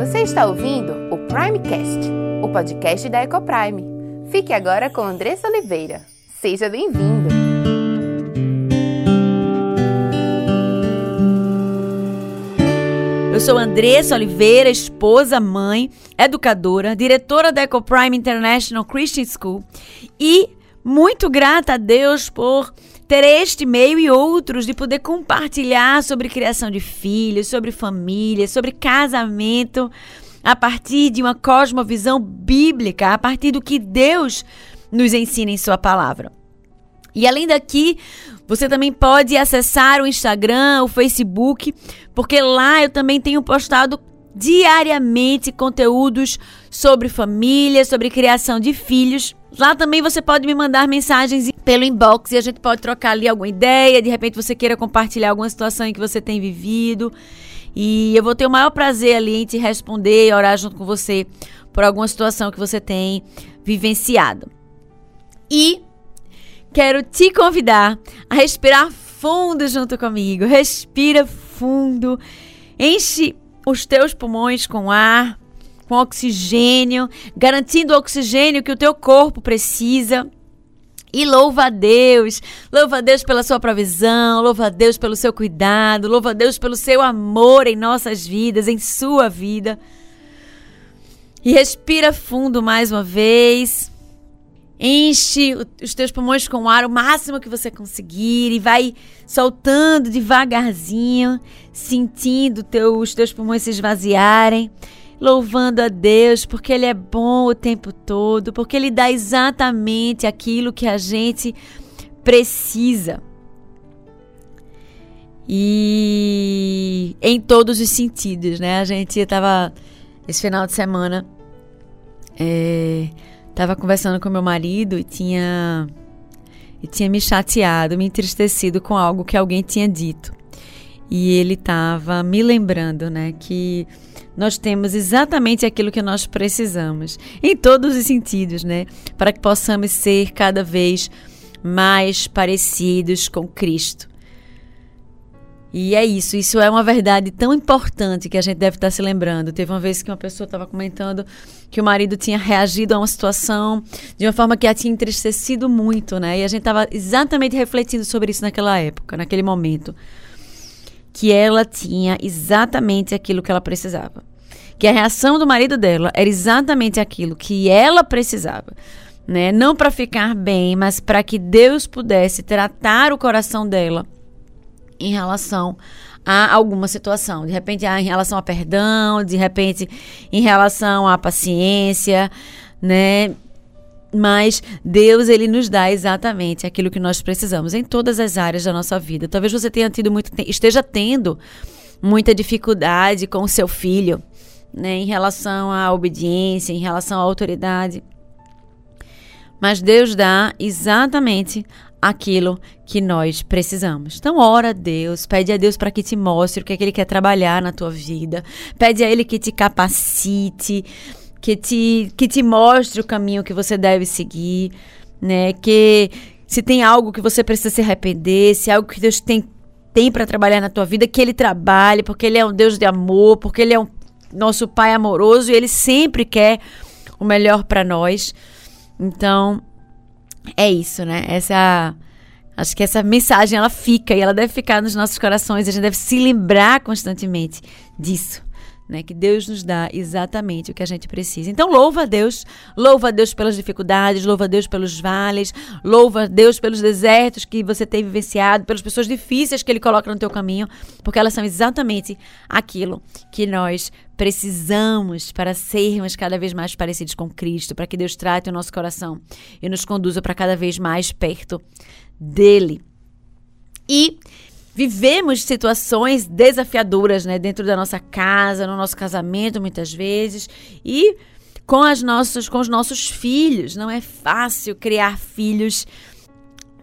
Você está ouvindo o Primecast, o podcast da Ecoprime. Fique agora com Andressa Oliveira. Seja bem-vindo! Eu sou Andressa Oliveira, esposa, mãe, educadora, diretora da Ecoprime International Christian School e muito grata a Deus por ter este meio e outros de poder compartilhar sobre criação de filhos, sobre família, sobre casamento, a partir de uma cosmovisão bíblica, a partir do que Deus nos ensina em Sua palavra. E além daqui, você também pode acessar o Instagram, o Facebook, porque lá eu também tenho postado diariamente conteúdos sobre família, sobre criação de filhos. Lá também você pode me mandar mensagens pelo inbox e a gente pode trocar ali alguma ideia. De repente você queira compartilhar alguma situação em que você tem vivido. E eu vou ter o maior prazer ali em te responder e orar junto com você por alguma situação que você tem vivenciado. E quero te convidar a respirar fundo junto comigo. Respira fundo. Enche os teus pulmões com ar, com oxigênio, garantindo o oxigênio que o teu corpo precisa. E louva a Deus, louva a Deus pela sua provisão, louva a Deus pelo seu cuidado, louva a Deus pelo seu amor em nossas vidas, em sua vida. E respira fundo mais uma vez. Enche os teus pulmões com ar o máximo que você conseguir e vai soltando devagarzinho, sentindo teu, os teus pulmões se esvaziarem louvando a Deus, porque Ele é bom o tempo todo, porque Ele dá exatamente aquilo que a gente precisa. E em todos os sentidos, né? A gente estava esse final de semana é, tava conversando com meu marido e tinha e tinha me chateado, me entristecido com algo que alguém tinha dito. E ele estava me lembrando, né, que nós temos exatamente aquilo que nós precisamos, em todos os sentidos, né? Para que possamos ser cada vez mais parecidos com Cristo. E é isso, isso é uma verdade tão importante que a gente deve estar se lembrando. Teve uma vez que uma pessoa estava comentando que o marido tinha reagido a uma situação de uma forma que a tinha entristecido muito, né? E a gente estava exatamente refletindo sobre isso naquela época, naquele momento que ela tinha exatamente aquilo que ela precisava. Que a reação do marido dela era exatamente aquilo que ela precisava. Né? Não para ficar bem, mas para que Deus pudesse tratar o coração dela em relação a alguma situação. De repente, em relação a perdão, de repente, em relação à paciência, né? Mas Deus, ele nos dá exatamente aquilo que nós precisamos em todas as áreas da nossa vida. Talvez você tenha tido muito, esteja tendo muita dificuldade com o seu filho, né, em relação à obediência, em relação à autoridade. Mas Deus dá exatamente aquilo que nós precisamos. Então, ora a Deus, pede a Deus para que te mostre o que é que Ele quer trabalhar na tua vida, pede a Ele que te capacite, que te, que te mostre o caminho que você deve seguir, né? Que se tem algo que você precisa se arrepender, se é algo que Deus tem, tem para trabalhar na tua vida, que Ele trabalhe, porque Ele é um Deus de amor, porque Ele é um nosso Pai amoroso e Ele sempre quer o melhor para nós. Então, é isso, né? Essa acho que essa mensagem ela fica e ela deve ficar nos nossos corações, a gente deve se lembrar constantemente disso né? Que Deus nos dá exatamente o que a gente precisa. Então louva a Deus, louva a Deus pelas dificuldades, louva a Deus pelos vales, louva a Deus pelos desertos que você tem vivenciado, pelas pessoas difíceis que ele coloca no teu caminho, porque elas são exatamente aquilo que nós precisamos para sermos cada vez mais parecidos com Cristo, para que Deus trate o nosso coração e nos conduza para cada vez mais perto dele. E vivemos situações desafiadoras, né, dentro da nossa casa, no nosso casamento, muitas vezes, e com as nossas, com os nossos filhos. Não é fácil criar filhos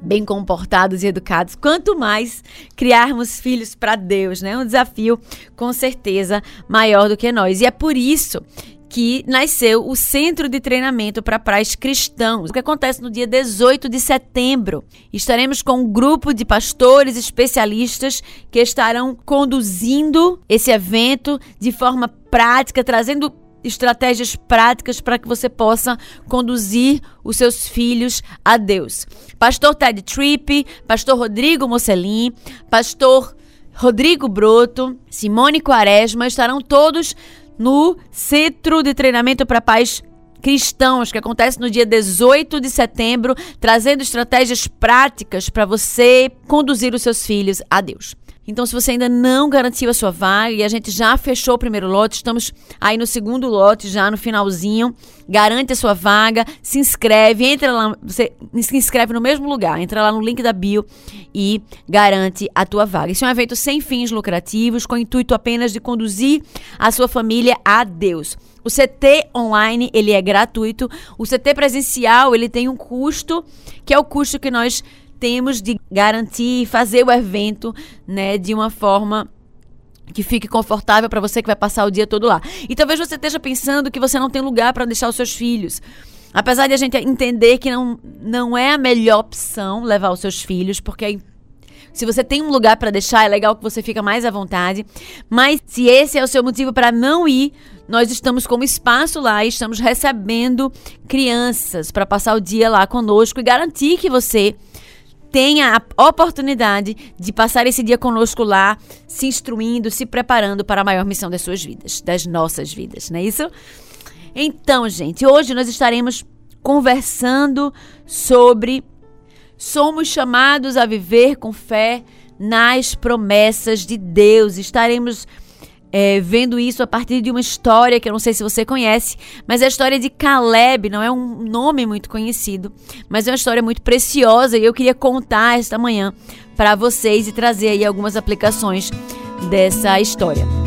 bem comportados e educados, quanto mais criarmos filhos para Deus, né? Um desafio com certeza maior do que nós. E é por isso que nasceu o Centro de Treinamento para Pais Cristãos, o que acontece no dia 18 de setembro. Estaremos com um grupo de pastores especialistas que estarão conduzindo esse evento de forma prática, trazendo estratégias práticas para que você possa conduzir os seus filhos a Deus. Pastor Ted Tripp, Pastor Rodrigo Mocelin, Pastor Rodrigo Broto, Simone Quaresma estarão todos no Centro de Treinamento para Pais Cristãos, que acontece no dia 18 de setembro, trazendo estratégias práticas para você conduzir os seus filhos a Deus. Então, se você ainda não garantiu a sua vaga e a gente já fechou o primeiro lote, estamos aí no segundo lote, já no finalzinho. Garante a sua vaga, se inscreve, entra lá, você se inscreve no mesmo lugar, entra lá no link da bio e garante a tua vaga. Esse é um evento sem fins lucrativos, com o intuito apenas de conduzir a sua família a Deus. O CT online, ele é gratuito. O CT presencial, ele tem um custo, que é o custo que nós temos de garantir fazer o evento, né, de uma forma que fique confortável para você que vai passar o dia todo lá. E talvez você esteja pensando que você não tem lugar para deixar os seus filhos. Apesar de a gente entender que não, não é a melhor opção levar os seus filhos, porque se você tem um lugar para deixar, é legal que você fica mais à vontade. Mas se esse é o seu motivo para não ir, nós estamos como espaço lá e estamos recebendo crianças para passar o dia lá conosco e garantir que você tenha a oportunidade de passar esse dia conosco lá, se instruindo, se preparando para a maior missão das suas vidas, das nossas vidas, não é isso? Então, gente, hoje nós estaremos conversando sobre somos chamados a viver com fé nas promessas de Deus. Estaremos é, vendo isso a partir de uma história que eu não sei se você conhece, mas é a história de Caleb, não é um nome muito conhecido, mas é uma história muito preciosa e eu queria contar esta manhã para vocês e trazer aí algumas aplicações dessa história.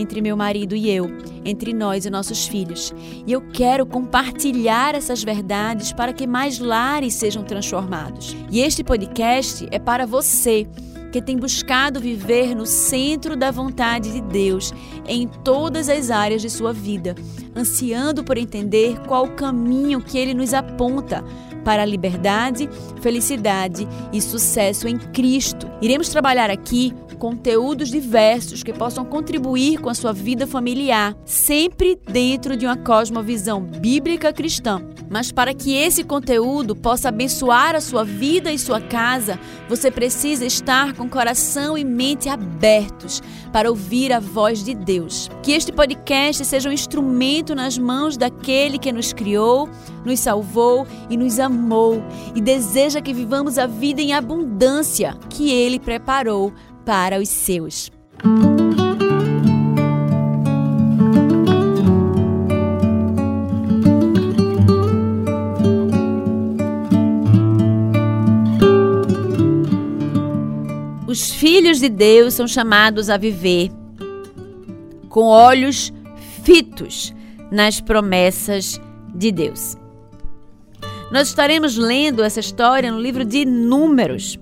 entre meu marido e eu, entre nós e nossos filhos. E eu quero compartilhar essas verdades para que mais lares sejam transformados. E este podcast é para você que tem buscado viver no centro da vontade de Deus em todas as áreas de sua vida, ansiando por entender qual o caminho que ele nos aponta para a liberdade, felicidade e sucesso em Cristo. Iremos trabalhar aqui conteúdos diversos que possam contribuir com a sua vida familiar, sempre dentro de uma cosmovisão bíblica cristã. Mas para que esse conteúdo possa abençoar a sua vida e sua casa, você precisa estar com coração e mente abertos para ouvir a voz de Deus. Que este podcast seja um instrumento nas mãos daquele que nos criou, nos salvou e nos amou e deseja que vivamos a vida em abundância que ele preparou para os seus. Os filhos de Deus são chamados a viver com olhos fitos nas promessas de Deus. Nós estaremos lendo essa história no livro de Números.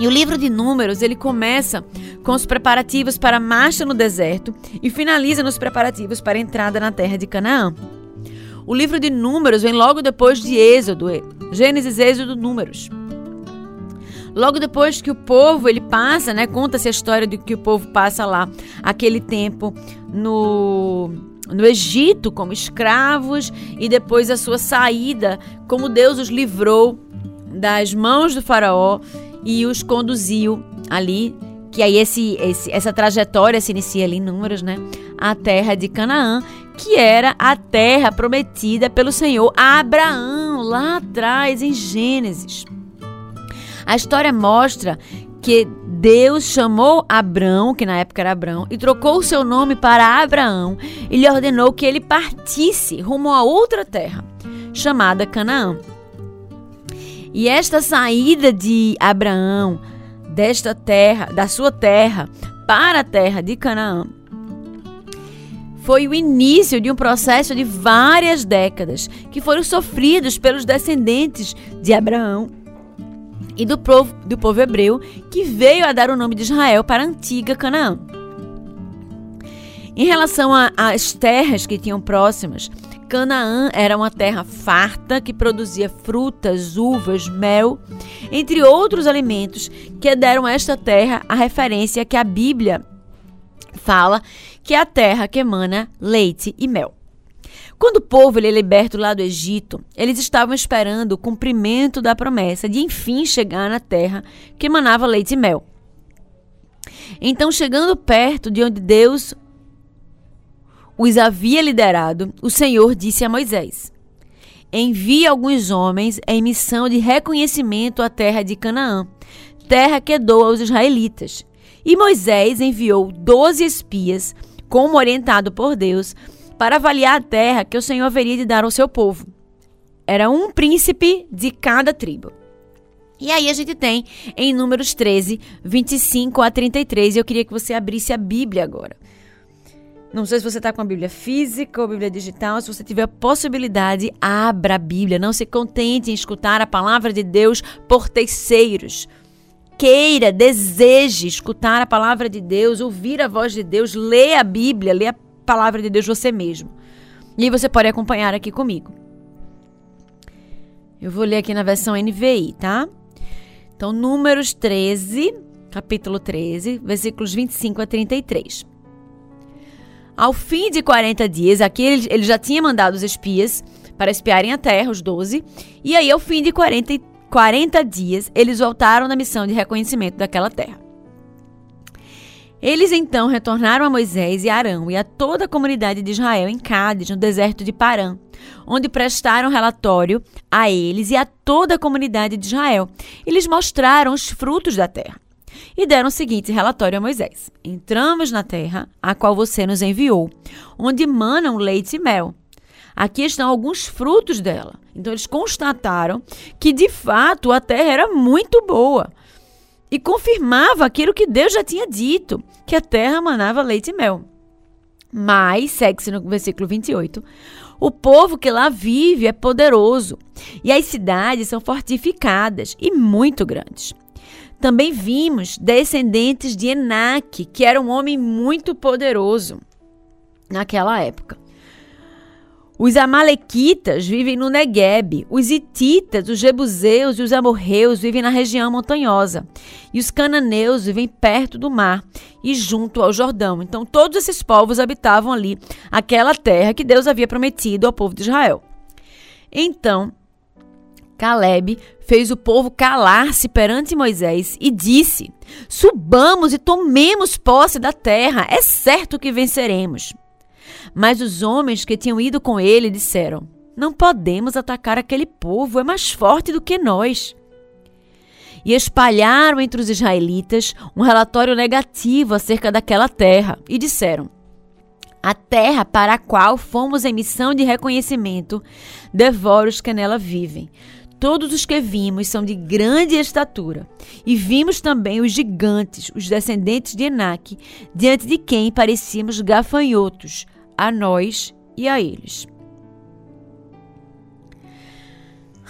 E o livro de Números, ele começa com os preparativos para a marcha no deserto e finaliza nos preparativos para a entrada na terra de Canaã. O livro de Números vem logo depois de Êxodo, Gênesis, Êxodo, Números. Logo depois que o povo ele passa, né, conta-se a história de que o povo passa lá aquele tempo no no Egito como escravos e depois a sua saída, como Deus os livrou das mãos do faraó e os conduziu ali, que aí esse, esse, essa trajetória se inicia ali em Números, né? A terra de Canaã, que era a terra prometida pelo Senhor a Abraão lá atrás em Gênesis. A história mostra que Deus chamou Abrão, que na época era Abrão, e trocou o seu nome para Abraão e lhe ordenou que ele partisse rumo a outra terra, chamada Canaã. E esta saída de Abraão desta terra, da sua terra, para a terra de Canaã, foi o início de um processo de várias décadas que foram sofridos pelos descendentes de Abraão e do povo, do povo hebreu que veio a dar o nome de Israel para a antiga Canaã. Em relação às terras que tinham próximas, Canaã era uma terra farta que produzia frutas, uvas, mel, entre outros alimentos que deram a esta terra a referência que a Bíblia fala que é a terra que emana leite e mel. Quando o povo ele é liberto lá do Egito, eles estavam esperando o cumprimento da promessa de enfim chegar na terra que emanava leite e mel. Então, chegando perto de onde Deus os havia liderado, o Senhor disse a Moisés: Envie alguns homens em missão de reconhecimento à terra de Canaã, terra que dou aos israelitas. E Moisés enviou doze espias, como orientado por Deus, para avaliar a terra que o Senhor haveria de dar ao seu povo. Era um príncipe de cada tribo. E aí a gente tem em Números 13, 25 a 33. E eu queria que você abrisse a Bíblia agora. Não sei se você está com a Bíblia física ou Bíblia digital. Se você tiver a possibilidade, abra a Bíblia. Não se contente em escutar a palavra de Deus por terceiros. Queira, deseje escutar a palavra de Deus, ouvir a voz de Deus, ler a Bíblia, ler a palavra de Deus você mesmo. E aí você pode acompanhar aqui comigo. Eu vou ler aqui na versão NVI, tá? Então, Números 13, capítulo 13, versículos 25 a 33. Ao fim de 40 dias, aqui ele, ele já tinha mandado os espias para espiarem a terra, os 12. E aí, ao fim de 40, 40 dias, eles voltaram na missão de reconhecimento daquela terra. Eles então retornaram a Moisés e Arão e a toda a comunidade de Israel em Cádiz, no deserto de Parã, onde prestaram relatório a eles e a toda a comunidade de Israel. E lhes mostraram os frutos da terra e deram o seguinte relatório a Moisés: Entramos na terra a qual você nos enviou, onde manam leite e mel. Aqui estão alguns frutos dela. Então eles constataram que de fato a terra era muito boa e confirmava aquilo que Deus já tinha dito, que a terra manava leite e mel. Mas, segue-se no versículo 28, o povo que lá vive é poderoso e as cidades são fortificadas e muito grandes. Também vimos descendentes de Enaque, que era um homem muito poderoso naquela época. Os amalequitas vivem no Negueb, os hititas, os jebuseus e os amorreus vivem na região montanhosa, e os cananeus vivem perto do mar e junto ao Jordão. Então todos esses povos habitavam ali aquela terra que Deus havia prometido ao povo de Israel. Então, Caleb fez o povo calar-se perante Moisés e disse: Subamos e tomemos posse da terra, é certo que venceremos. Mas os homens que tinham ido com ele disseram: Não podemos atacar aquele povo, é mais forte do que nós. E espalharam entre os israelitas um relatório negativo acerca daquela terra e disseram: a terra para a qual fomos em missão de reconhecimento devora os que nela vivem. Todos os que vimos são de grande estatura. E vimos também os gigantes, os descendentes de Enaque, diante de quem parecíamos gafanhotos, a nós e a eles.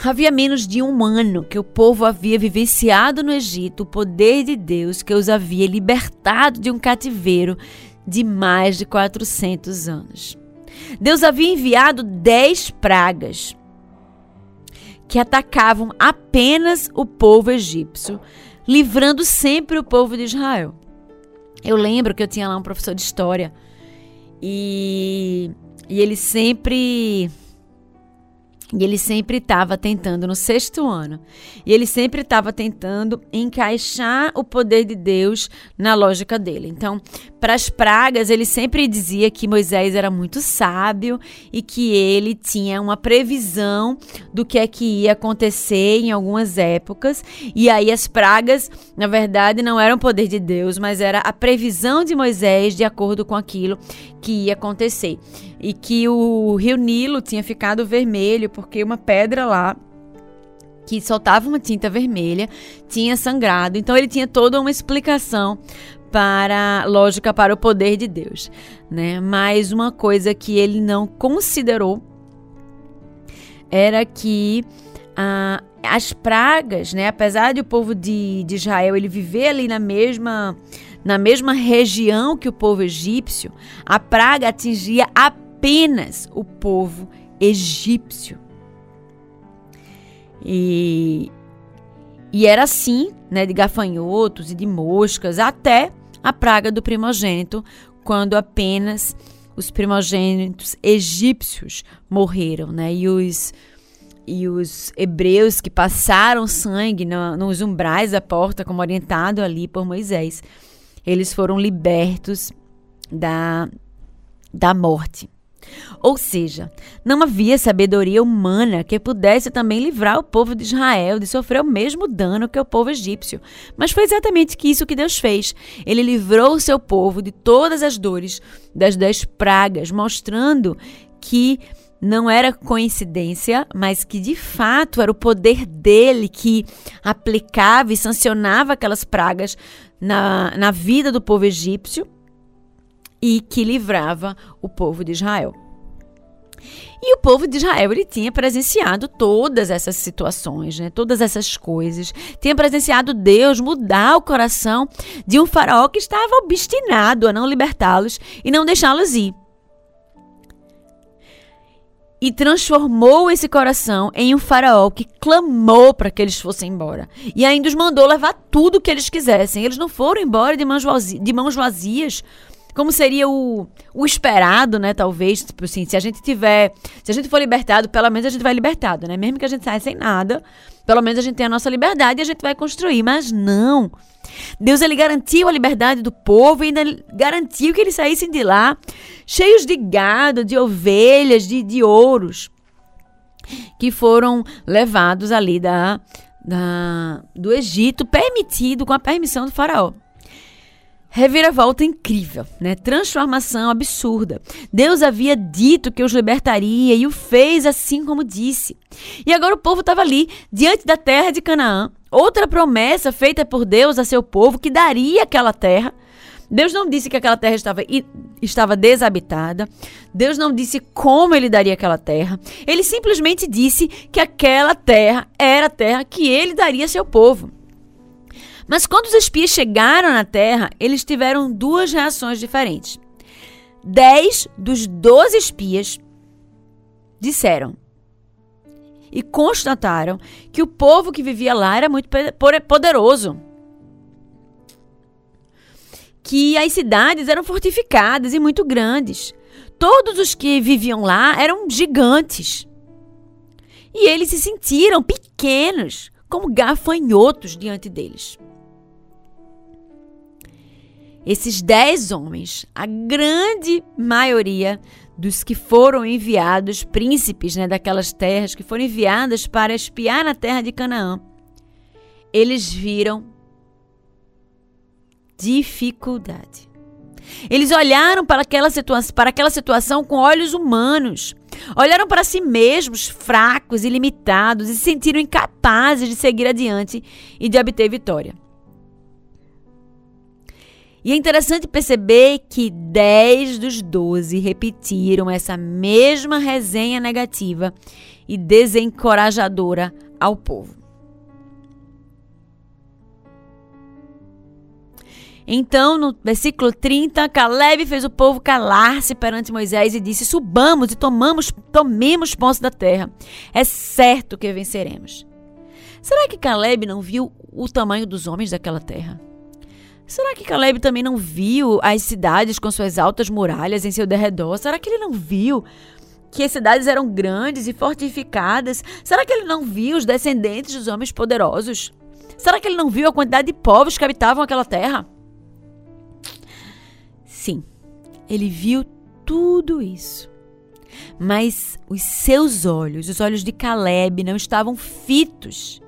Havia menos de um ano que o povo havia vivenciado no Egito o poder de Deus que os havia libertado de um cativeiro de mais de 400 anos. Deus havia enviado dez pragas que atacavam apenas o povo egípcio, livrando sempre o povo de Israel. Eu lembro que eu tinha lá um professor de história e, e ele sempre e ele sempre estava tentando, no sexto ano, e ele sempre estava tentando encaixar o poder de Deus na lógica dele. Então, para as pragas, ele sempre dizia que Moisés era muito sábio e que ele tinha uma previsão do que é que ia acontecer em algumas épocas. E aí as pragas, na verdade, não eram poder de Deus, mas era a previsão de Moisés de acordo com aquilo que ia acontecer. E que o rio Nilo tinha ficado vermelho porque uma pedra lá que soltava uma tinta vermelha, tinha sangrado. Então ele tinha toda uma explicação para lógica para o poder de Deus, né? Mas uma coisa que ele não considerou era que ah, as pragas, né? Apesar de o povo de, de Israel ele viver ali na mesma na mesma região que o povo egípcio, a praga atingia apenas o povo egípcio. E, e era assim, né, de gafanhotos e de moscas, até a praga do primogênito, quando apenas os primogênitos egípcios morreram, né? E os, e os hebreus que passaram sangue no, nos umbrais da porta, como orientado ali por Moisés, eles foram libertos da, da morte. Ou seja, não havia sabedoria humana que pudesse também livrar o povo de Israel de sofrer o mesmo dano que o povo egípcio. Mas foi exatamente isso que Deus fez. Ele livrou o seu povo de todas as dores das dez pragas, mostrando que não era coincidência, mas que de fato era o poder dele que aplicava e sancionava aquelas pragas na, na vida do povo egípcio e que livrava o povo de Israel. E o povo de Israel ele tinha presenciado todas essas situações, né? todas essas coisas. Tinha presenciado Deus mudar o coração de um faraó que estava obstinado a não libertá-los e não deixá-los ir. E transformou esse coração em um faraó que clamou para que eles fossem embora. E ainda os mandou levar tudo o que eles quisessem. Eles não foram embora de mãos, vazias, de mãos vazias como seria o, o esperado, né? Talvez, tipo assim, se a gente tiver, se a gente for libertado, pelo menos a gente vai libertado, né? Mesmo que a gente saia sem nada, pelo menos a gente tem a nossa liberdade e a gente vai construir. Mas não. Deus ele garantiu a liberdade do povo e ainda garantiu que eles saíssem de lá cheios de gado, de ovelhas, de, de ouros que foram levados ali da, da, do Egito, permitido com a permissão do faraó. Reviravolta incrível, né? Transformação absurda. Deus havia dito que os libertaria e o fez assim como disse. E agora o povo estava ali, diante da terra de Canaã. Outra promessa feita por Deus a seu povo que daria aquela terra. Deus não disse que aquela terra estava, estava desabitada. Deus não disse como ele daria aquela terra. Ele simplesmente disse que aquela terra era a terra que ele daria a seu povo. Mas quando os espias chegaram na Terra, eles tiveram duas reações diferentes. Dez dos doze espias disseram e constataram que o povo que vivia lá era muito poderoso. Que as cidades eram fortificadas e muito grandes. Todos os que viviam lá eram gigantes. E eles se sentiram pequenos, como gafanhotos diante deles. Esses dez homens, a grande maioria dos que foram enviados, príncipes né, daquelas terras, que foram enviadas para espiar na terra de Canaã, eles viram dificuldade. Eles olharam para aquela, situa para aquela situação com olhos humanos. Olharam para si mesmos fracos e limitados e se sentiram incapazes de seguir adiante e de obter vitória. E é interessante perceber que 10 dos 12 repetiram essa mesma resenha negativa e desencorajadora ao povo. Então, no versículo 30, Caleb fez o povo calar-se perante Moisés e disse: Subamos e tomamos, tomemos posse da terra. É certo que venceremos. Será que Caleb não viu o tamanho dos homens daquela terra? Será que Caleb também não viu as cidades com suas altas muralhas em seu derredor? Será que ele não viu que as cidades eram grandes e fortificadas? Será que ele não viu os descendentes dos homens poderosos? Será que ele não viu a quantidade de povos que habitavam aquela terra? Sim, ele viu tudo isso. Mas os seus olhos, os olhos de Caleb, não estavam fitos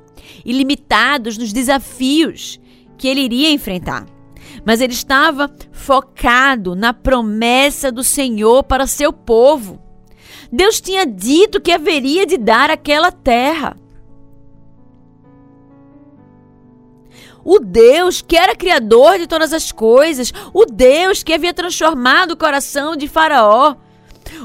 e limitados nos desafios que ele iria enfrentar. Mas ele estava focado na promessa do Senhor para seu povo. Deus tinha dito que haveria de dar aquela terra. O Deus que era criador de todas as coisas, o Deus que havia transformado o coração de Faraó,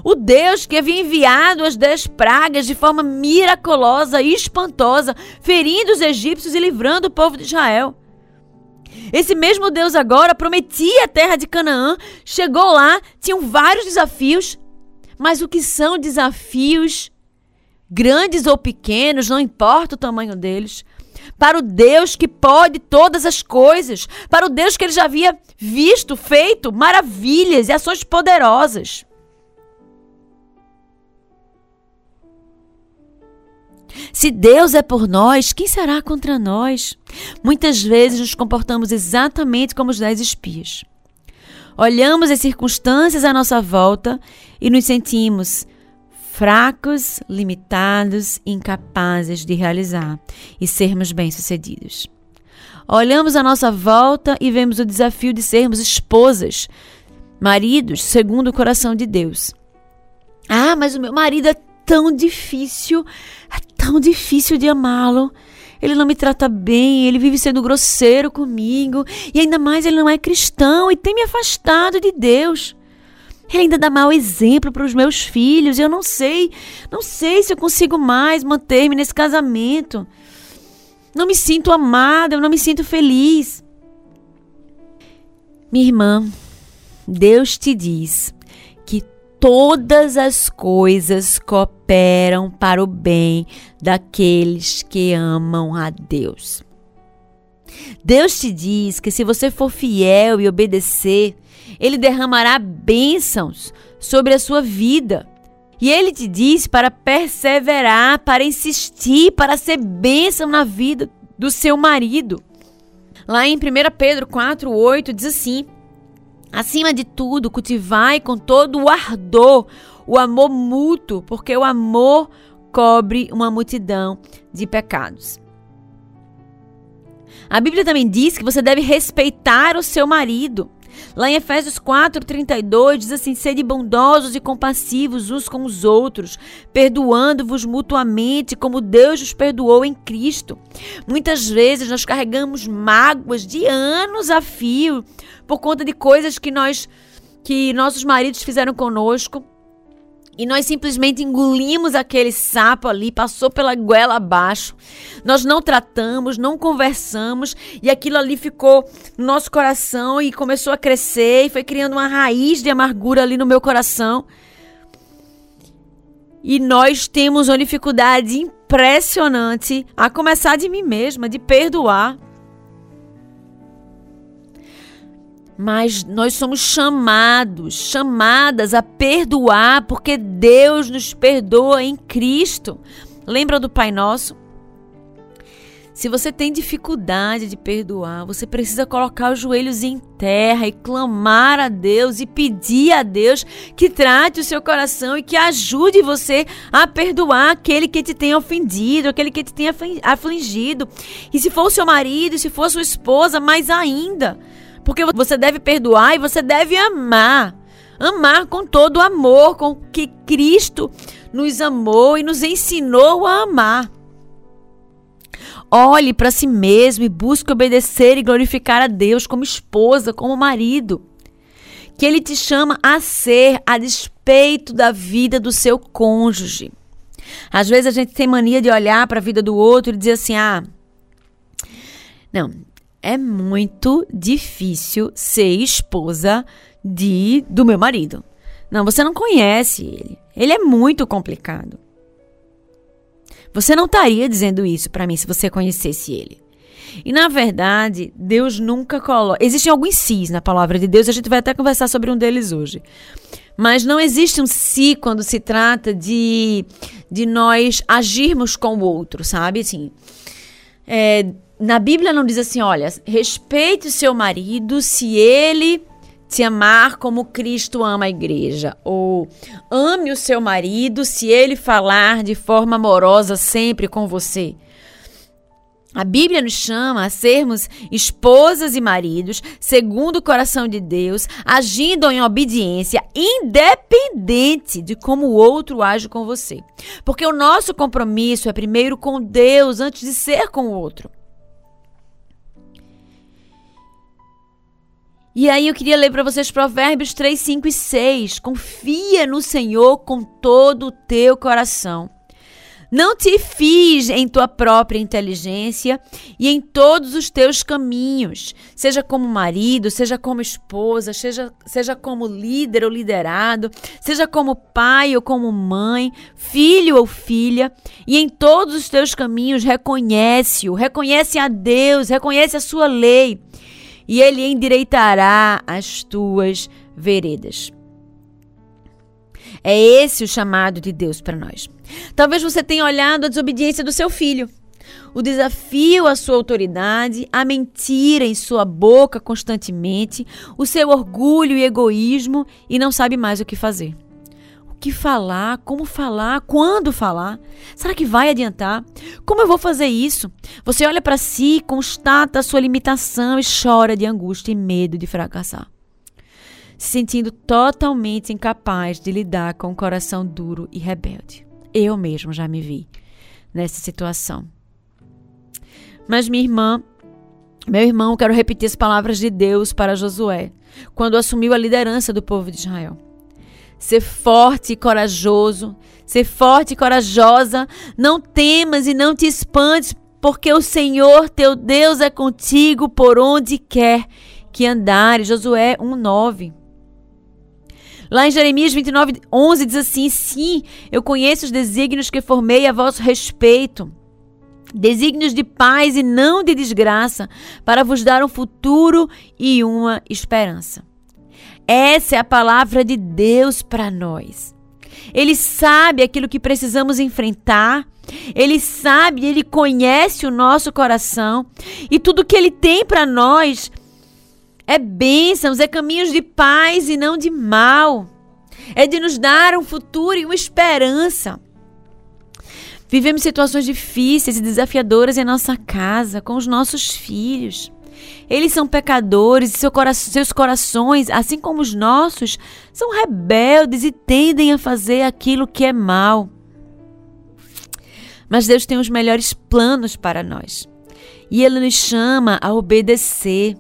o Deus que havia enviado as dez pragas de forma miraculosa e espantosa, ferindo os egípcios e livrando o povo de Israel. Esse mesmo Deus agora prometia a terra de Canaã, chegou lá, tinham vários desafios, mas o que são desafios, grandes ou pequenos, não importa o tamanho deles, para o Deus que pode todas as coisas, para o Deus que ele já havia visto, feito maravilhas e ações poderosas. Se Deus é por nós, quem será contra nós? Muitas vezes nos comportamos exatamente como os dez espias. Olhamos as circunstâncias à nossa volta e nos sentimos fracos, limitados, incapazes de realizar e sermos bem-sucedidos. Olhamos à nossa volta e vemos o desafio de sermos esposas, maridos, segundo o coração de Deus. Ah, mas o meu marido é tão difícil, é tão difícil de amá-lo. Ele não me trata bem, ele vive sendo grosseiro comigo, e ainda mais ele não é cristão e tem me afastado de Deus. Ele ainda dá mau exemplo para os meus filhos. Eu não sei, não sei se eu consigo mais manter-me nesse casamento. Não me sinto amada, eu não me sinto feliz. Minha irmã, Deus te diz todas as coisas cooperam para o bem daqueles que amam a Deus. Deus te diz que se você for fiel e obedecer, Ele derramará bênçãos sobre a sua vida. E Ele te diz para perseverar, para insistir, para ser bênção na vida do seu marido. Lá em 1 Pedro 4, 8 diz assim: Acima de tudo, cultivai com todo o ardor o amor mútuo, porque o amor cobre uma multidão de pecados. A Bíblia também diz que você deve respeitar o seu marido. Lá em Efésios 4, 32, diz assim: Sede bondosos e compassivos uns com os outros, perdoando-vos mutuamente, como Deus os perdoou em Cristo. Muitas vezes nós carregamos mágoas de anos a fio por conta de coisas que nós que nossos maridos fizeram conosco. E nós simplesmente engolimos aquele sapo ali, passou pela goela abaixo. Nós não tratamos, não conversamos e aquilo ali ficou no nosso coração e começou a crescer e foi criando uma raiz de amargura ali no meu coração. E nós temos uma dificuldade impressionante, a começar de mim mesma, de perdoar. Mas nós somos chamados, chamadas a perdoar, porque Deus nos perdoa em Cristo. Lembra do Pai Nosso? Se você tem dificuldade de perdoar, você precisa colocar os joelhos em terra e clamar a Deus e pedir a Deus que trate o seu coração e que ajude você a perdoar aquele que te tem ofendido, aquele que te tem afligido. E se for o seu marido, se for sua esposa, mais ainda. Porque você deve perdoar e você deve amar. Amar com todo o amor com que Cristo nos amou e nos ensinou a amar. Olhe para si mesmo e busque obedecer e glorificar a Deus como esposa, como marido. Que Ele te chama a ser a despeito da vida do seu cônjuge. Às vezes a gente tem mania de olhar para a vida do outro e dizer assim: ah, não, é muito difícil ser esposa de do meu marido. Não, você não conhece ele. Ele é muito complicado. Você não estaria dizendo isso para mim se você conhecesse ele. E na verdade, Deus nunca coloca. Existem alguns sis na palavra de Deus, a gente vai até conversar sobre um deles hoje. Mas não existe um si quando se trata de, de nós agirmos com o outro, sabe? Assim, é, na Bíblia não diz assim, olha, respeite o seu marido se ele te amar como Cristo ama a igreja. Ou ame o seu marido se ele falar de forma amorosa sempre com você. A Bíblia nos chama a sermos esposas e maridos, segundo o coração de Deus, agindo em obediência, independente de como o outro age com você. Porque o nosso compromisso é primeiro com Deus antes de ser com o outro. E aí eu queria ler para vocês Provérbios 3, 5 e 6. Confia no Senhor com todo o teu coração não te fies em tua própria inteligência e em todos os teus caminhos, seja como marido, seja como esposa, seja, seja como líder ou liderado, seja como pai ou como mãe, filho ou filha, e em todos os teus caminhos reconhece-o, reconhece a Deus, reconhece a sua lei, e ele endireitará as tuas veredas. É esse o chamado de Deus para nós. Talvez você tenha olhado a desobediência do seu filho, o desafio à sua autoridade, a mentira em sua boca constantemente, o seu orgulho e egoísmo e não sabe mais o que fazer. Que falar, como falar, quando falar? Será que vai adiantar? Como eu vou fazer isso? Você olha para si, constata a sua limitação e chora de angústia e medo de fracassar se sentindo totalmente incapaz de lidar com o coração duro e rebelde. Eu mesmo já me vi nessa situação. Mas minha irmã, meu irmão, quero repetir as palavras de Deus para Josué, quando assumiu a liderança do povo de Israel. Ser forte e corajoso, ser forte e corajosa, não temas e não te espantes, porque o Senhor teu Deus é contigo por onde quer que andares. Josué 1:9. Lá em Jeremias 29, 11 diz assim: Sim, eu conheço os desígnios que formei a vosso respeito. Desígnios de paz e não de desgraça, para vos dar um futuro e uma esperança. Essa é a palavra de Deus para nós. Ele sabe aquilo que precisamos enfrentar. Ele sabe, ele conhece o nosso coração e tudo que ele tem para nós é bênçãos, é caminhos de paz e não de mal. É de nos dar um futuro e uma esperança. Vivemos situações difíceis e desafiadoras em nossa casa, com os nossos filhos. Eles são pecadores e seu cora seus corações, assim como os nossos, são rebeldes e tendem a fazer aquilo que é mal. Mas Deus tem os melhores planos para nós. E Ele nos chama a obedecer.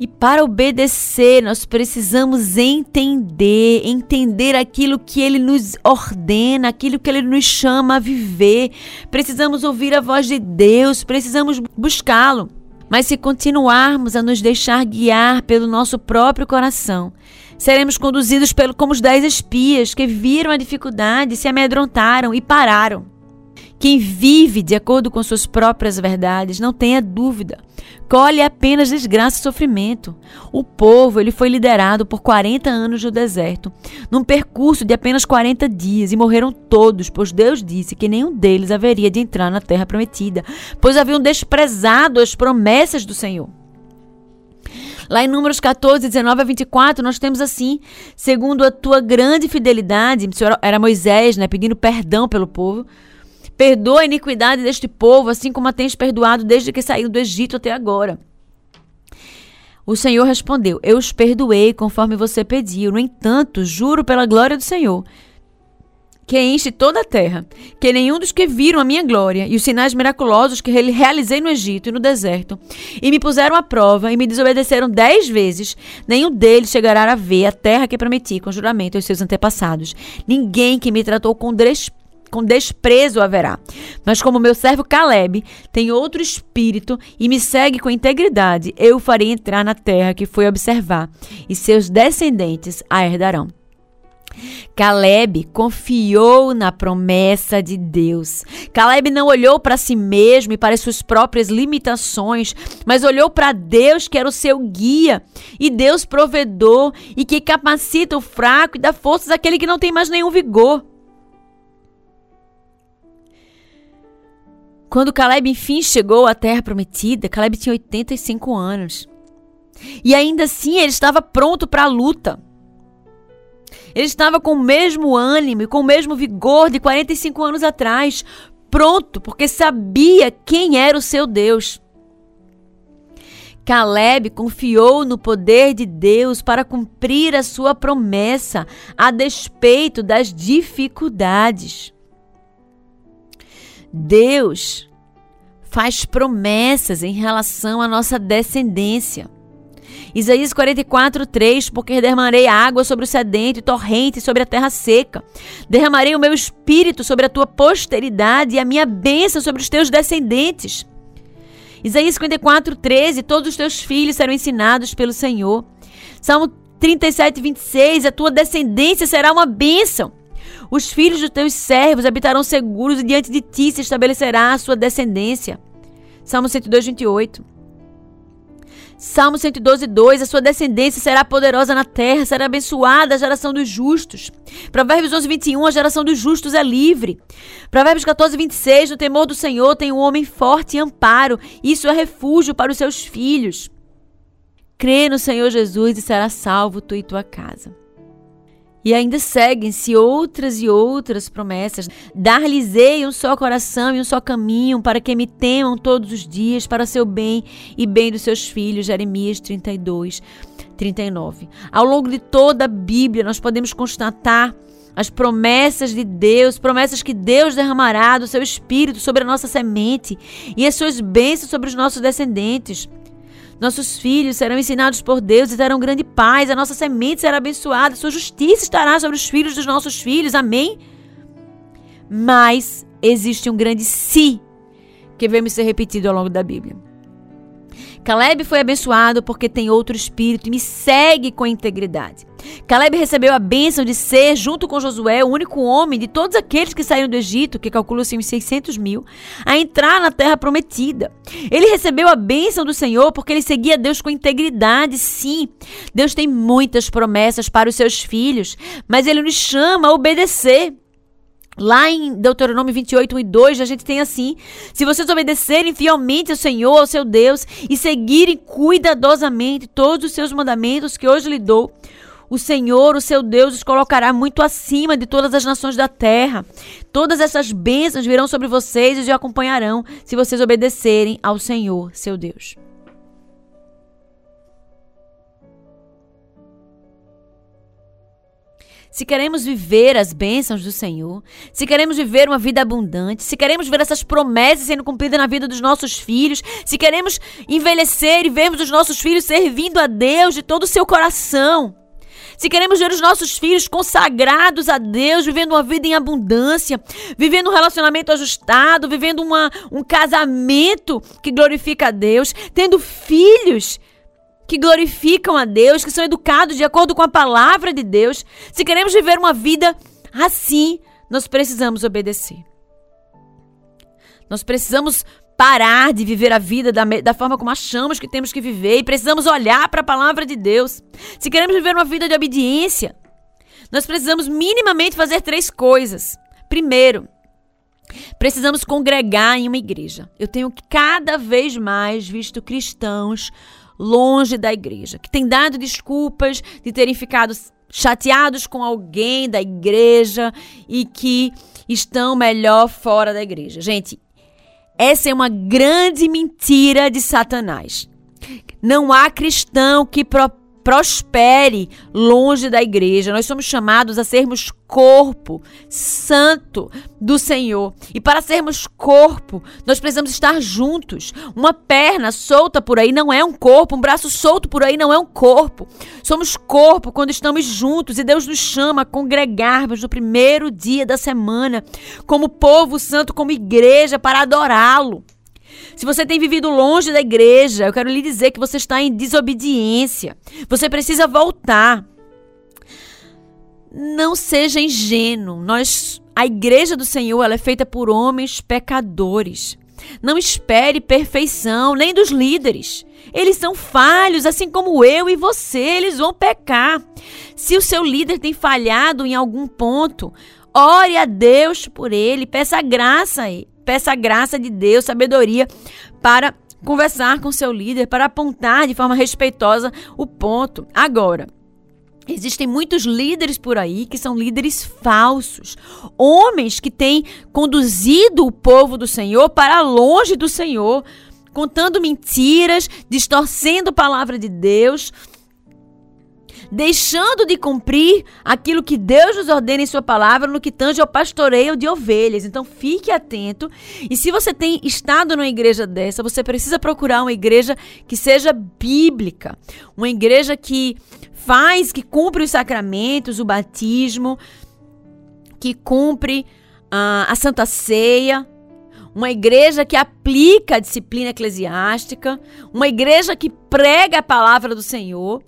E para obedecer, nós precisamos entender, entender aquilo que ele nos ordena, aquilo que ele nos chama a viver. Precisamos ouvir a voz de Deus, precisamos buscá-lo. Mas se continuarmos a nos deixar guiar pelo nosso próprio coração, seremos conduzidos pelo, como os dez espias que viram a dificuldade, se amedrontaram e pararam. Quem vive de acordo com suas próprias verdades, não tenha dúvida, colhe apenas desgraça e sofrimento. O povo ele foi liderado por 40 anos no deserto, num percurso de apenas 40 dias, e morreram todos, pois Deus disse que nenhum deles haveria de entrar na terra prometida, pois haviam desprezado as promessas do Senhor. Lá em Números 14, 19 a 24, nós temos assim: segundo a tua grande fidelidade, era Moisés, né, pedindo perdão pelo povo. Perdoa a iniquidade deste povo, assim como a tens perdoado desde que saiu do Egito até agora. O Senhor respondeu: Eu os perdoei conforme você pediu. No entanto, juro pela glória do Senhor, que enche toda a terra, que nenhum dos que viram a minha glória e os sinais miraculosos que realizei no Egito e no deserto, e me puseram à prova e me desobedeceram dez vezes, nenhum deles chegará a ver a terra que prometi com juramento aos seus antepassados. Ninguém que me tratou com desprezo com desprezo haverá. Mas como meu servo Caleb tem outro espírito e me segue com integridade, eu o farei entrar na terra que foi observar, e seus descendentes a herdarão. Caleb confiou na promessa de Deus. Caleb não olhou para si mesmo e para suas próprias limitações, mas olhou para Deus, que era o seu guia, e Deus provedor e que capacita o fraco e dá forças àquele que não tem mais nenhum vigor. Quando Caleb enfim chegou à terra prometida, Caleb tinha 85 anos. E ainda assim ele estava pronto para a luta. Ele estava com o mesmo ânimo e com o mesmo vigor de 45 anos atrás, pronto, porque sabia quem era o seu Deus. Caleb confiou no poder de Deus para cumprir a sua promessa, a despeito das dificuldades. Deus faz promessas em relação à nossa descendência. Isaías 44, 3: Porque derramarei água sobre o sedente, torrente sobre a terra seca. Derramarei o meu espírito sobre a tua posteridade e a minha bênção sobre os teus descendentes. Isaías 54, 13: Todos os teus filhos serão ensinados pelo Senhor. Salmo 37, 26: A tua descendência será uma bênção. Os filhos dos teus servos habitarão seguros e diante de ti se estabelecerá a sua descendência. Salmo 102, 28. Salmo 112, 2. A sua descendência será poderosa na terra, será abençoada a geração dos justos. Provérbios 11, 21. A geração dos justos é livre. Provérbios 14, 26. No temor do Senhor tem um homem forte e amparo. Isso é refúgio para os seus filhos. Crê no Senhor Jesus e será salvo tu e tua casa. E ainda seguem-se outras e outras promessas. Dar-lhes-ei um só coração e um só caminho, para que me temam todos os dias, para seu bem e bem dos seus filhos. Jeremias 32, 39. Ao longo de toda a Bíblia, nós podemos constatar as promessas de Deus, promessas que Deus derramará do seu Espírito sobre a nossa semente e as suas bênçãos sobre os nossos descendentes. Nossos filhos serão ensinados por Deus e terão grande paz. A nossa semente será abençoada. Sua justiça estará sobre os filhos dos nossos filhos. Amém? Mas existe um grande si que vemos ser repetido ao longo da Bíblia. Caleb foi abençoado porque tem outro espírito e me segue com integridade. Caleb recebeu a bênção de ser, junto com Josué, o único homem de todos aqueles que saíram do Egito, que calcula-se uns 600 mil, a entrar na terra prometida. Ele recebeu a bênção do Senhor porque ele seguia Deus com integridade, sim. Deus tem muitas promessas para os seus filhos, mas ele nos chama a obedecer. Lá em Deuteronômio 28, 1 e 2, a gente tem assim: Se vocês obedecerem fielmente ao Senhor, ao seu Deus, e seguirem cuidadosamente todos os seus mandamentos que hoje lhe dou, o Senhor, o seu Deus, os colocará muito acima de todas as nações da terra. Todas essas bênçãos virão sobre vocês e os acompanharão se vocês obedecerem ao Senhor, seu Deus. Se queremos viver as bênçãos do Senhor, se queremos viver uma vida abundante, se queremos ver essas promessas sendo cumpridas na vida dos nossos filhos, se queremos envelhecer e vermos os nossos filhos servindo a Deus de todo o seu coração, se queremos ver os nossos filhos consagrados a Deus, vivendo uma vida em abundância, vivendo um relacionamento ajustado, vivendo uma, um casamento que glorifica a Deus, tendo filhos que glorificam a Deus, que são educados de acordo com a palavra de Deus, se queremos viver uma vida assim, nós precisamos obedecer. Nós precisamos parar de viver a vida da, da forma como achamos que temos que viver e precisamos olhar para a palavra de Deus. Se queremos viver uma vida de obediência, nós precisamos minimamente fazer três coisas. Primeiro, precisamos congregar em uma igreja. Eu tenho cada vez mais visto cristãos longe da igreja, que têm dado desculpas de terem ficado chateados com alguém da igreja e que estão melhor fora da igreja. Gente, essa é uma grande mentira de Satanás. Não há cristão que propõe prospere longe da igreja. Nós somos chamados a sermos corpo santo do Senhor. E para sermos corpo, nós precisamos estar juntos. Uma perna solta por aí não é um corpo, um braço solto por aí não é um corpo. Somos corpo quando estamos juntos e Deus nos chama a congregarmos no primeiro dia da semana, como povo santo, como igreja, para adorá-lo. Se você tem vivido longe da igreja, eu quero lhe dizer que você está em desobediência. Você precisa voltar. Não seja ingênuo. Nós, a igreja do Senhor, ela é feita por homens pecadores. Não espere perfeição, nem dos líderes. Eles são falhos, assim como eu e você, eles vão pecar. Se o seu líder tem falhado em algum ponto, ore a Deus por ele, peça graça a ele peça a graça de Deus, sabedoria para conversar com seu líder para apontar de forma respeitosa o ponto. Agora, Existem muitos líderes por aí que são líderes falsos, homens que têm conduzido o povo do Senhor para longe do Senhor, contando mentiras, distorcendo a palavra de Deus, deixando de cumprir aquilo que Deus nos ordena em Sua palavra no que tange ao pastoreio de ovelhas. Então fique atento. E se você tem estado numa igreja dessa, você precisa procurar uma igreja que seja bíblica, uma igreja que faz, que cumpre os sacramentos, o batismo, que cumpre uh, a Santa Ceia, uma igreja que aplica a disciplina eclesiástica, uma igreja que prega a palavra do Senhor.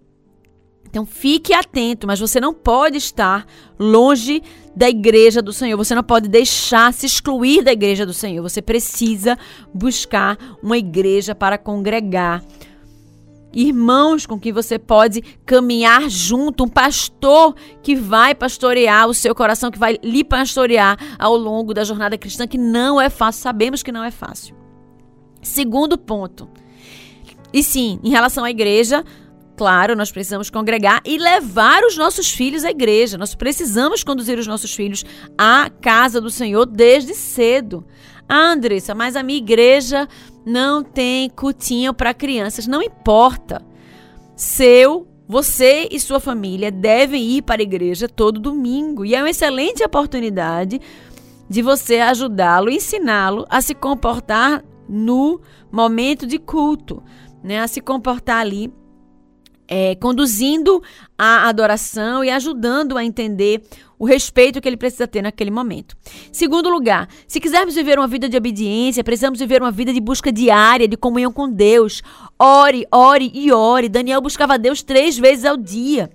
Então fique atento, mas você não pode estar longe da igreja do Senhor. Você não pode deixar se excluir da igreja do Senhor. Você precisa buscar uma igreja para congregar. Irmãos com quem você pode caminhar junto, um pastor que vai pastorear o seu coração, que vai lhe pastorear ao longo da jornada cristã, que não é fácil, sabemos que não é fácil. Segundo ponto. E sim, em relação à igreja, Claro, nós precisamos congregar e levar os nossos filhos à igreja. Nós precisamos conduzir os nossos filhos à casa do Senhor desde cedo. Ah, Andressa, mas a minha igreja não tem cutinho para crianças. Não importa. Seu, você e sua família devem ir para a igreja todo domingo. E é uma excelente oportunidade de você ajudá-lo, ensiná-lo a se comportar no momento de culto, né? A se comportar ali é, conduzindo a adoração e ajudando a entender o respeito que ele precisa ter naquele momento. Segundo lugar, se quisermos viver uma vida de obediência, precisamos viver uma vida de busca diária, de comunhão com Deus. Ore, ore e ore. Daniel buscava Deus três vezes ao dia.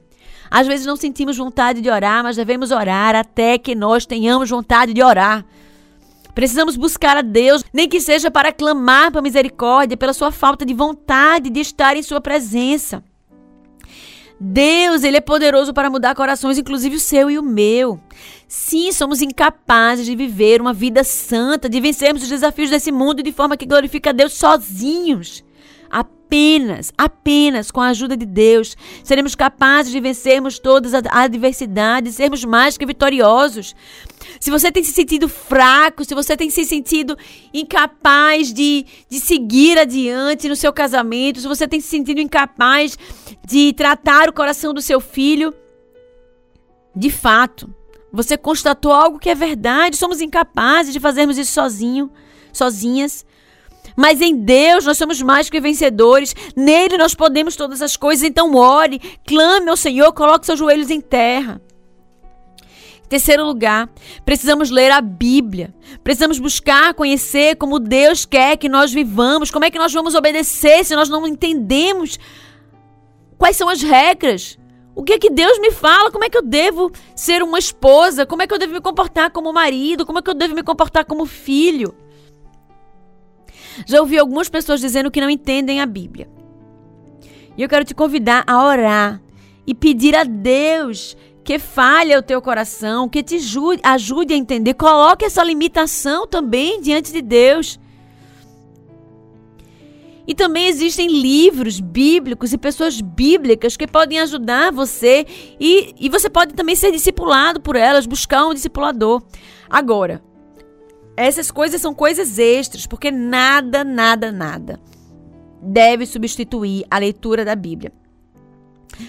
Às vezes não sentimos vontade de orar, mas devemos orar até que nós tenhamos vontade de orar. Precisamos buscar a Deus, nem que seja para clamar por misericórdia, pela sua falta de vontade de estar em Sua presença. Deus, ele é poderoso para mudar corações, inclusive o seu e o meu. Sim, somos incapazes de viver uma vida santa, de vencermos os desafios desse mundo de forma que glorifica a Deus sozinhos. Apenas, apenas com a ajuda de Deus, seremos capazes de vencermos todas as adversidades, sermos mais que vitoriosos. Se você tem se sentido fraco, se você tem se sentido incapaz de, de seguir adiante no seu casamento, se você tem se sentido incapaz de tratar o coração do seu filho, de fato, você constatou algo que é verdade, somos incapazes de fazermos isso sozinho, sozinhas. Mas em Deus nós somos mais que vencedores. Nele nós podemos todas as coisas. Então ore, clame ao Senhor, coloque seus joelhos em terra. Terceiro lugar, precisamos ler a Bíblia. Precisamos buscar conhecer como Deus quer que nós vivamos. Como é que nós vamos obedecer se nós não entendemos quais são as regras? O que é que Deus me fala? Como é que eu devo ser uma esposa? Como é que eu devo me comportar como marido? Como é que eu devo me comportar como filho? Já ouvi algumas pessoas dizendo que não entendem a Bíblia. E eu quero te convidar a orar e pedir a Deus que falha o teu coração, que te ajude, ajude a entender. Coloque essa limitação também diante de Deus. E também existem livros bíblicos e pessoas bíblicas que podem ajudar você e, e você pode também ser discipulado por elas, buscar um discipulador. Agora, essas coisas são coisas extras, porque nada, nada, nada deve substituir a leitura da Bíblia.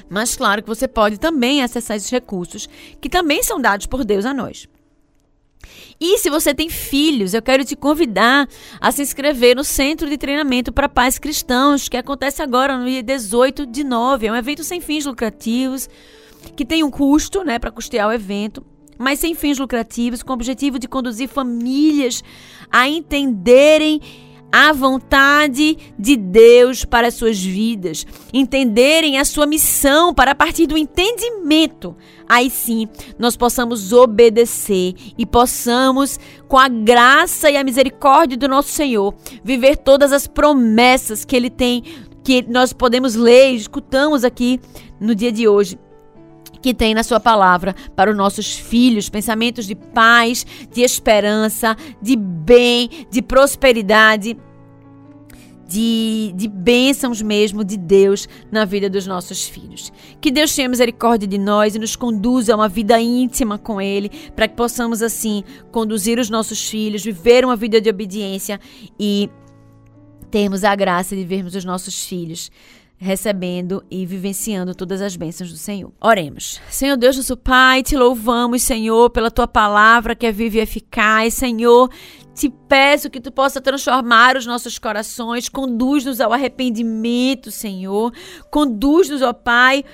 Mas claro que você pode também acessar esses recursos que também são dados por Deus a nós. E se você tem filhos, eu quero te convidar a se inscrever no Centro de Treinamento para Pais Cristãos, que acontece agora no dia 18 de nove. É um evento sem fins lucrativos, que tem um custo né, para custear o evento, mas sem fins lucrativos, com o objetivo de conduzir famílias a entenderem a vontade de Deus para as suas vidas, entenderem a sua missão para a partir do entendimento. Aí sim, nós possamos obedecer e possamos, com a graça e a misericórdia do nosso Senhor, viver todas as promessas que Ele tem, que nós podemos ler e escutamos aqui no dia de hoje que tem na sua palavra para os nossos filhos, pensamentos de paz, de esperança, de bem, de prosperidade, de, de bênçãos mesmo de Deus na vida dos nossos filhos. Que Deus tenha misericórdia de nós e nos conduza a uma vida íntima com Ele, para que possamos assim conduzir os nossos filhos, viver uma vida de obediência e termos a graça de vermos os nossos filhos recebendo e vivenciando todas as bênçãos do Senhor. Oremos. Senhor Deus, nosso Pai, te louvamos, Senhor, pela tua palavra que é viva e eficaz. Senhor, te peço que tu possa transformar os nossos corações, conduz-nos ao arrependimento, Senhor. Conduz-nos, ó Pai,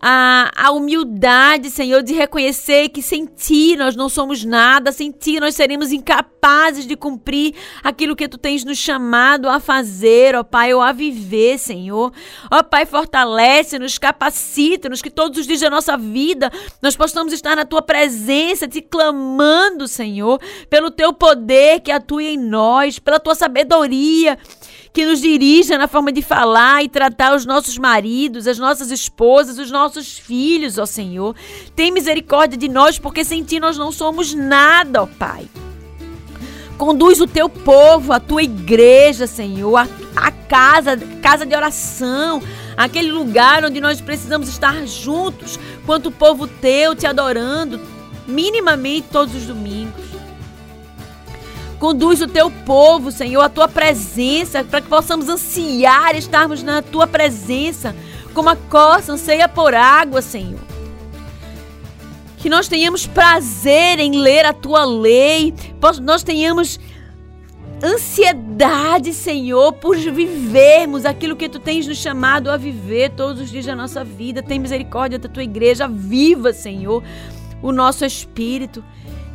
a, a humildade, Senhor, de reconhecer que sem Ti nós não somos nada, sem Ti nós seremos incapazes de cumprir aquilo que Tu tens nos chamado a fazer, ó Pai, ou a viver, Senhor. Ó Pai, fortalece-nos, capacita-nos, que todos os dias da nossa vida nós possamos estar na Tua presença, te clamando, Senhor, pelo Teu poder que atua em nós, pela Tua sabedoria que nos dirija na forma de falar e tratar os nossos maridos, as nossas esposas, os nossos filhos, ó Senhor. Tem misericórdia de nós, porque sem ti nós não somos nada, ó Pai. Conduz o teu povo, a tua igreja, Senhor, a, a casa, casa de oração, aquele lugar onde nós precisamos estar juntos, quanto povo teu te adorando, minimamente todos os domingos. Conduz o teu povo, Senhor, a tua presença, para que possamos ansiar estarmos na tua presença, como a costa anseia por água, Senhor. Que nós tenhamos prazer em ler a tua lei, nós tenhamos ansiedade, Senhor, por vivermos aquilo que tu tens nos chamado a viver todos os dias da nossa vida. Tem misericórdia da tua igreja viva, Senhor, o nosso espírito.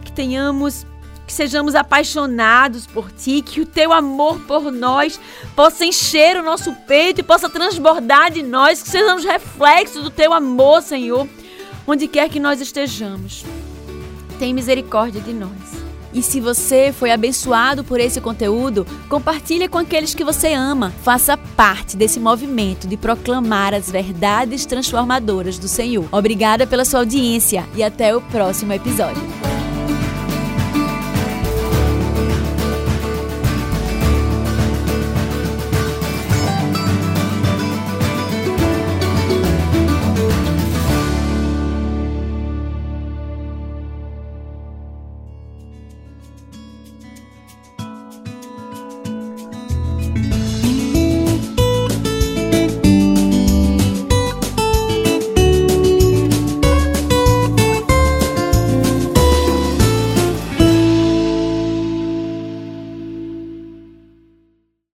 Que tenhamos que sejamos apaixonados por Ti, que o Teu amor por nós possa encher o nosso peito e possa transbordar de nós, que sejamos reflexos do Teu amor, Senhor, onde quer que nós estejamos. Tem misericórdia de nós. E se você foi abençoado por esse conteúdo, compartilhe com aqueles que você ama. Faça parte desse movimento de proclamar as verdades transformadoras do Senhor. Obrigada pela sua audiência e até o próximo episódio.